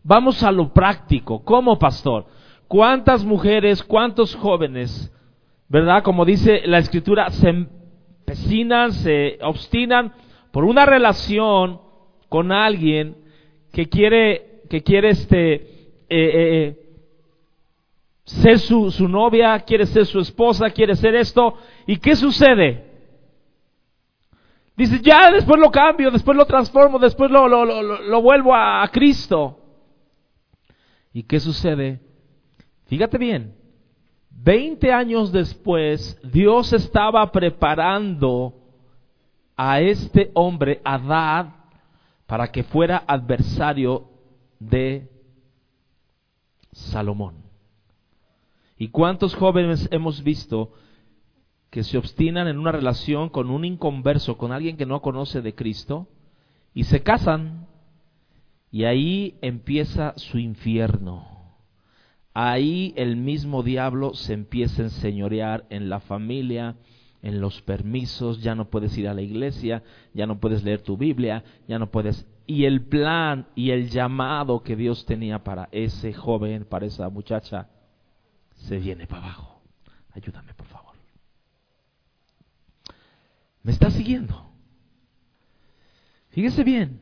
Vamos a lo práctico. ¿Cómo, pastor? ¿Cuántas mujeres, cuántos jóvenes, verdad? Como dice la escritura, se empecinan, se obstinan por una relación con alguien que quiere, que quiere este, eh, eh, ser su, novia, quiere ser su esposa, quiere ser esto. ¿Y qué sucede? Dice, ya después lo cambio, después lo transformo, después lo, lo, lo, lo vuelvo a, a Cristo. ¿Y qué sucede? Fíjate bien, 20 años después, Dios estaba preparando a este hombre, Adad, para que fuera adversario de Salomón. ¿Y cuántos jóvenes hemos visto que se obstinan en una relación con un inconverso, con alguien que no conoce de Cristo, y se casan, y ahí empieza su infierno? Ahí el mismo diablo se empieza a enseñorear en la familia, en los permisos, ya no puedes ir a la iglesia, ya no puedes leer tu Biblia, ya no puedes... Y el plan y el llamado que Dios tenía para ese joven, para esa muchacha, se viene para abajo. Ayúdame, por favor. ¿Me está siguiendo? Fíjese bien.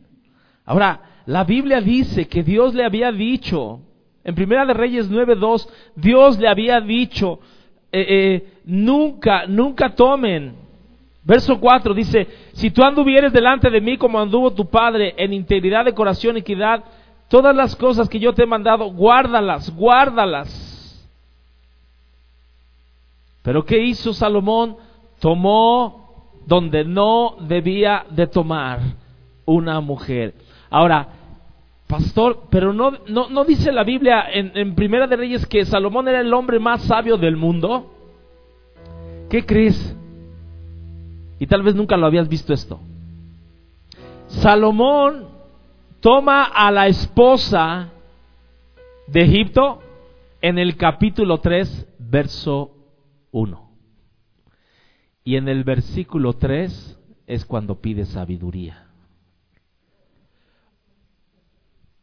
Ahora, la Biblia dice que Dios le había dicho, en Primera de Reyes 9.2, Dios le había dicho, eh, eh, nunca, nunca tomen. Verso 4 dice, si tú anduvieres delante de mí como anduvo tu padre en integridad de corazón y equidad, todas las cosas que yo te he mandado, guárdalas, guárdalas. Pero ¿qué hizo Salomón? Tomó donde no debía de tomar una mujer. Ahora, pastor, pero no, no, no dice la Biblia en, Primera de Reyes que Salomón era el hombre más sabio del mundo. ¿Qué crees? Y tal vez nunca lo habías visto esto. Salomón toma a la esposa de Egipto en el capítulo 3, verso 1. Y en el versículo 3 es cuando pide sabiduría.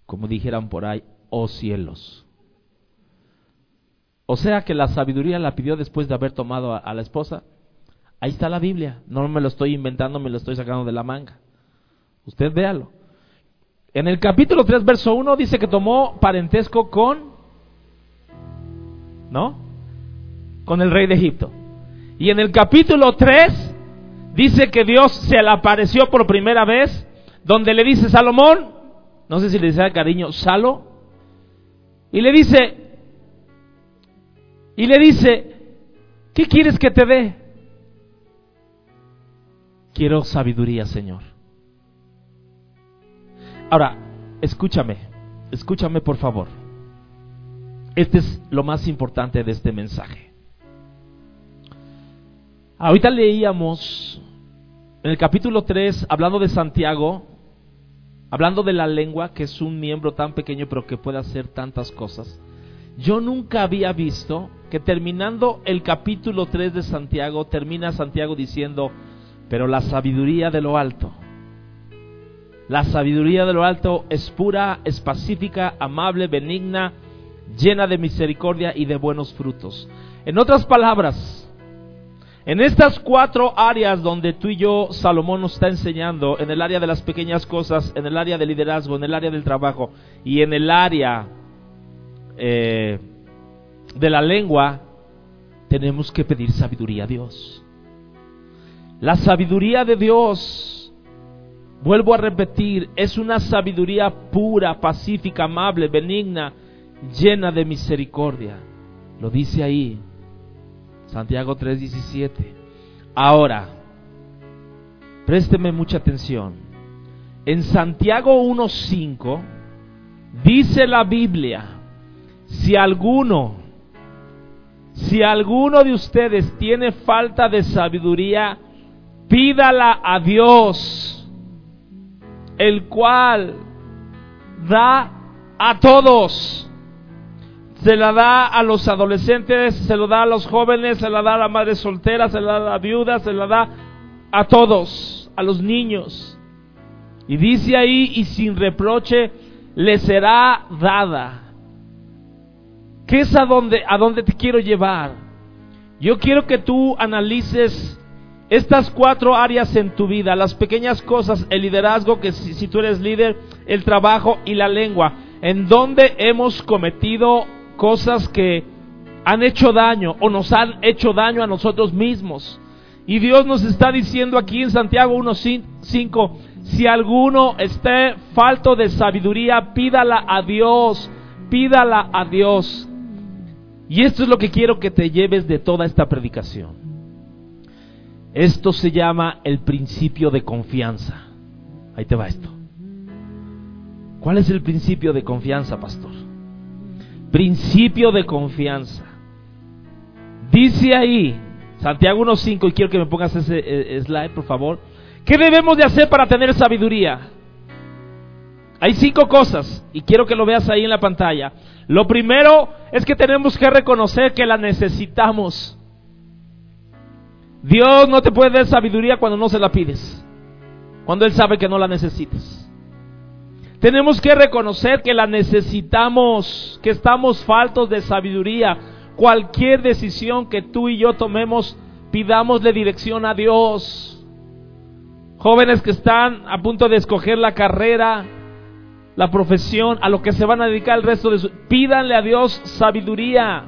Como dijeran por ahí, oh cielos. O sea que la sabiduría la pidió después de haber tomado a, a, la esposa. Ahí está la Biblia. No me lo estoy inventando, me lo estoy sacando de la manga. Usted véalo. En el capítulo 3, verso 1 dice que tomó parentesco con... ¿No? Con el rey de Egipto. Y en el capítulo 3 dice que Dios se le apareció por primera vez, donde le dice Salomón, no sé si le dice cariño, Salo, y le dice, y le dice, ¿qué quieres que te dé? Quiero sabiduría, Señor. Ahora, escúchame, escúchame por favor. Este es lo más importante de este mensaje. Ahorita leíamos en el capítulo 3, hablando de Santiago, hablando de la lengua, que es un miembro tan pequeño pero que puede hacer tantas cosas. Yo nunca había visto que terminando el capítulo 3 de Santiago, termina Santiago diciendo, pero la sabiduría de lo alto, la sabiduría de lo alto es pura, es pacífica, amable, benigna, llena de misericordia y de buenos frutos. En otras palabras, en estas cuatro áreas donde tú y yo, Salomón nos está enseñando, en el área de las pequeñas cosas, en el área del liderazgo, en el área del trabajo y en el área eh, de la lengua, tenemos que pedir sabiduría a Dios. La sabiduría de Dios, vuelvo a repetir, es una sabiduría pura, pacífica, amable, benigna, llena de misericordia. Lo dice ahí. Santiago 3:17. Ahora, présteme mucha atención. En Santiago 1:5 dice la Biblia, si alguno, si alguno de ustedes tiene falta de sabiduría, pídala a Dios, el cual da a todos se la da a los adolescentes, se lo da a los jóvenes, se la da a la madre soltera, se la da a la viuda, se la da a todos, a los niños. Y dice ahí, y sin reproche le será dada. ¿Qué es a dónde, a dónde te quiero llevar? Yo quiero que tú analices estas cuatro áreas en tu vida, las pequeñas cosas, el liderazgo, que si, si tú eres líder, el trabajo y la lengua, en donde hemos cometido cosas que han hecho daño o nos han hecho daño a nosotros mismos. Y Dios nos está diciendo aquí en Santiago 1.5, si alguno esté falto de sabiduría, pídala a Dios, pídala a Dios. Y esto es lo que quiero que te lleves de toda esta predicación. Esto se llama el principio de confianza. Ahí te va esto. ¿Cuál es el principio de confianza, pastor? Principio de confianza. Dice ahí, Santiago 1.5, y quiero que me pongas ese eh, slide, por favor. ¿Qué debemos de hacer para tener sabiduría? Hay cinco cosas, y quiero que lo veas ahí en la pantalla. Lo primero es que tenemos que reconocer que la necesitamos. Dios no te puede dar sabiduría cuando no se la pides, cuando Él sabe que no la necesitas. Tenemos que reconocer que la necesitamos, que estamos faltos de sabiduría. Cualquier decisión que tú y yo tomemos, pidamosle dirección a Dios. Jóvenes que están a punto de escoger la carrera, la profesión, a lo que se van a dedicar el resto de su... Pídanle a Dios sabiduría.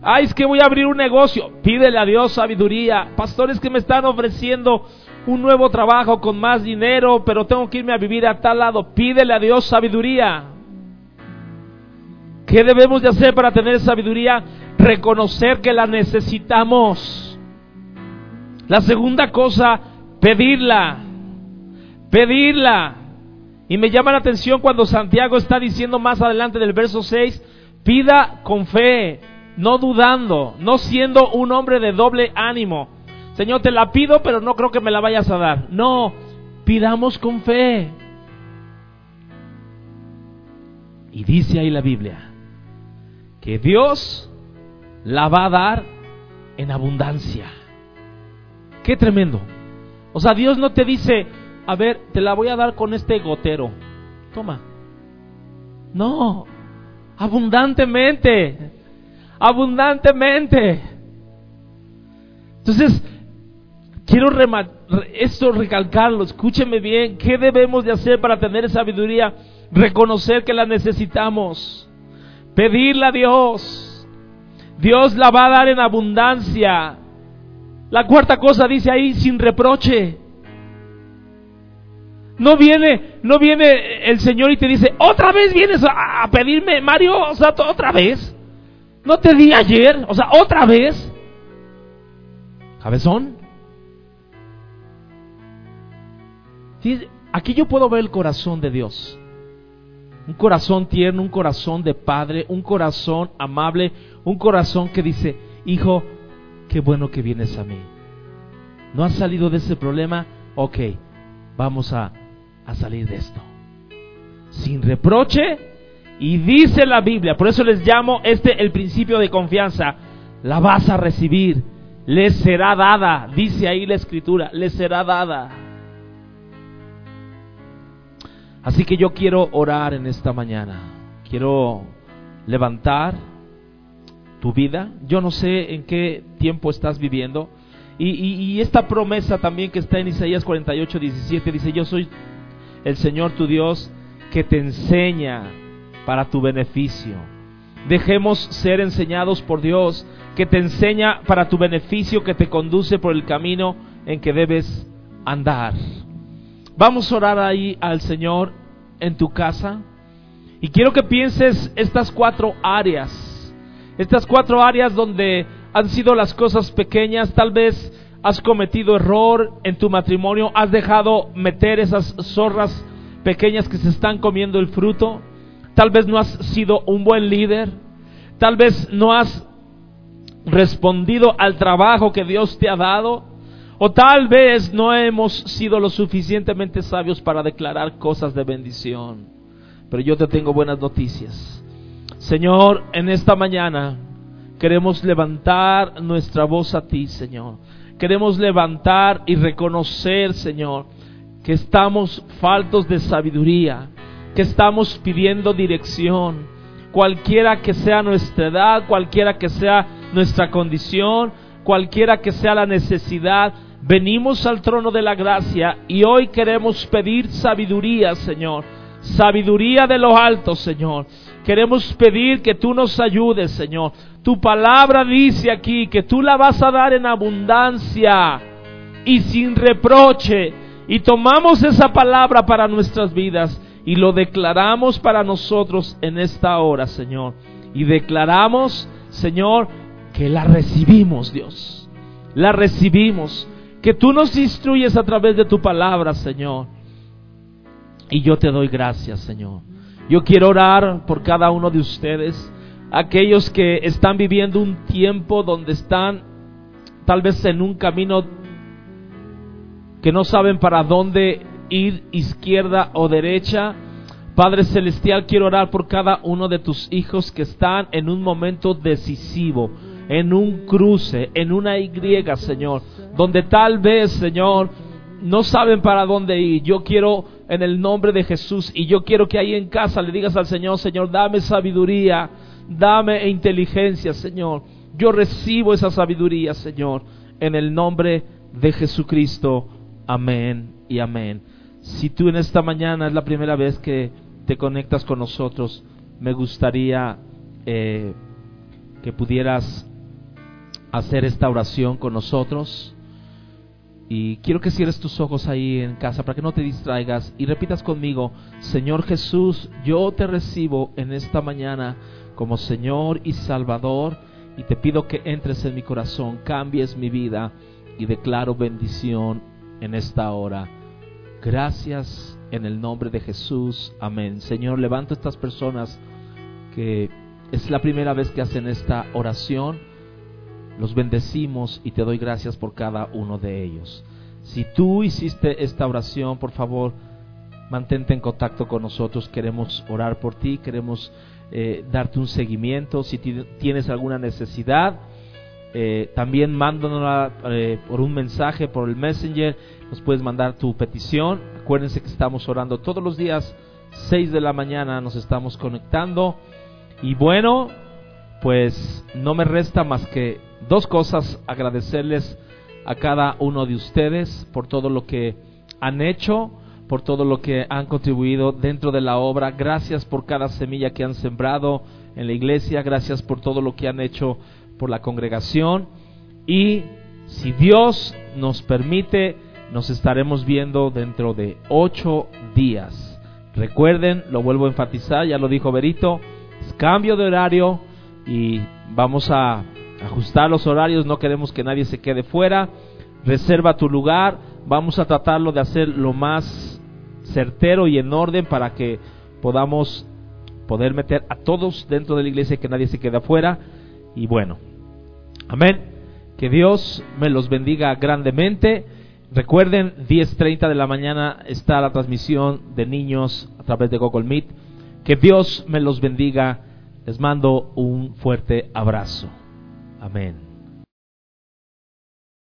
Ay, es que voy a abrir un negocio. Pídele a Dios sabiduría. Pastores que me están ofreciendo un nuevo trabajo con más dinero, pero tengo que irme a vivir a tal lado. Pídele a Dios sabiduría. ¿Qué debemos de hacer para tener sabiduría? Reconocer que la necesitamos. La segunda cosa, pedirla. Pedirla. Y me llama la atención cuando Santiago está diciendo más adelante del verso 6, pida con fe, no dudando, no siendo un hombre de doble ánimo Señor, te la pido, pero no creo que me la vayas a dar. No, pidamos con fe. Y dice ahí la Biblia que Dios la va a dar en abundancia. Qué tremendo. O sea, Dios no te dice, a ver, te la voy a dar con este gotero. Toma. No, abundantemente. Abundantemente. Entonces, Quiero esto recalcarlo, escúcheme bien, ¿qué debemos de hacer para tener sabiduría? Reconocer que la necesitamos, pedirle a Dios, Dios la va a dar en abundancia. La cuarta cosa dice ahí, sin reproche. No viene, no viene el Señor y te dice, otra vez vienes a, a pedirme, Mario, o sea, otra vez. No te di ayer, o sea, otra vez. ¿Cabezón? Aquí yo puedo ver el corazón de Dios. Un corazón tierno, un corazón de padre, un corazón amable, un corazón que dice, hijo, qué bueno que vienes a mí. ¿No has salido de ese problema? Ok, vamos a, a salir de esto. Sin reproche. Y dice la Biblia, por eso les llamo este el principio de confianza. La vas a recibir, les será dada, dice ahí la escritura, les será dada. Así que yo quiero orar en esta mañana. Quiero levantar tu vida. Yo no sé en qué tiempo estás viviendo. Y, esta promesa también que está en Isaías 48, 17 dice, yo soy el Señor tu Dios que te enseña para tu beneficio. Dejemos ser enseñados por Dios, que te enseña para tu beneficio, que te conduce por el camino en que debes andar. Vamos a orar ahí al Señor en tu casa. Y quiero que pienses estas cuatro áreas. Estas cuatro áreas donde han sido las cosas pequeñas, tal vez has cometido error en tu matrimonio, has dejado meter esas zorras pequeñas que se están comiendo el fruto, tal vez no has sido un buen líder, tal vez no has respondido al trabajo que Dios te ha dado, o tal vez no hemos sido lo suficientemente sabios para declarar cosas de bendición. Pero yo te tengo buenas noticias. Señor, en esta mañana queremos levantar nuestra voz a ti, Señor. Queremos levantar y reconocer, Señor, que estamos faltos de sabiduría, que estamos pidiendo dirección, cualquiera que sea nuestra edad, cualquiera que sea nuestra condición, cualquiera que sea la necesidad, venimos al trono de la gracia y hoy queremos pedir sabiduría, Señor. Sabiduría de lo alto, Señor. Queremos pedir que tú nos ayudes, Señor. Tu palabra dice aquí que tú la vas a dar en abundancia y sin reproche. Y tomamos esa palabra para nuestras vidas y lo declaramos para nosotros en esta hora, Señor. Y declaramos, Señor, que la recibimos, Dios. La recibimos. Que tú nos instruyes a través de tu palabra, Señor. Y yo te doy gracias, Señor. Yo quiero orar por cada uno de ustedes, aquellos que están viviendo un tiempo donde están tal vez en un camino que no saben para dónde ir, izquierda o derecha. Padre Celestial, quiero orar por cada uno de tus hijos que están en un momento decisivo, en un cruce, en una Y, Señor, donde tal vez, Señor, no saben para dónde ir. Yo quiero en el nombre de Jesús y yo quiero que ahí en casa le digas al Señor, Señor, dame sabiduría, dame inteligencia, Señor. Yo recibo esa sabiduría, Señor, en el nombre de Jesucristo. Amén y amén. Si tú en esta mañana es la primera vez que te conectas con nosotros, me gustaría eh, que pudieras hacer esta oración con nosotros. Y quiero que cierres tus ojos ahí en casa para que no te distraigas y repitas conmigo, Señor Jesús, yo te recibo en esta mañana como Señor y Salvador y te pido que entres en mi corazón, cambies mi vida y declaro bendición en esta hora. Gracias en el nombre de Jesús. Amén. Señor, levanto estas personas que es la primera vez que hacen esta oración los bendecimos y te doy gracias por cada uno de ellos. Si tú hiciste esta oración, por favor, mantente en contacto con nosotros. Queremos orar por ti, queremos eh, darte un seguimiento. Si tienes alguna necesidad, eh, también mándanosla eh, por un mensaje, por el Messenger. Nos puedes mandar tu petición. Acuérdense que estamos orando todos los días, 6 de la mañana, nos estamos conectando. Y bueno, pues no me resta más que dos cosas, agradecerles a cada uno de ustedes por todo lo que han hecho, por todo lo que han contribuido dentro de la obra. Gracias por cada semilla que han sembrado en la iglesia, gracias por todo lo que han hecho por la congregación. Y si Dios nos permite, nos estaremos viendo dentro de ocho días. Recuerden, lo vuelvo a enfatizar, ya lo dijo Berito, es cambio de horario y vamos a ajustar los horarios, no queremos que nadie se quede fuera. Reserva tu lugar, vamos a tratarlo de hacer lo más certero y en orden para que podamos poder meter a todos dentro de la iglesia y que nadie se quede afuera. Y bueno, amén. Que Dios me los bendiga grandemente. Recuerden, 10.30 de la mañana está la transmisión de niños a través de Google Meet. Que Dios me los bendiga. Les mando un fuerte abrazo. Amén.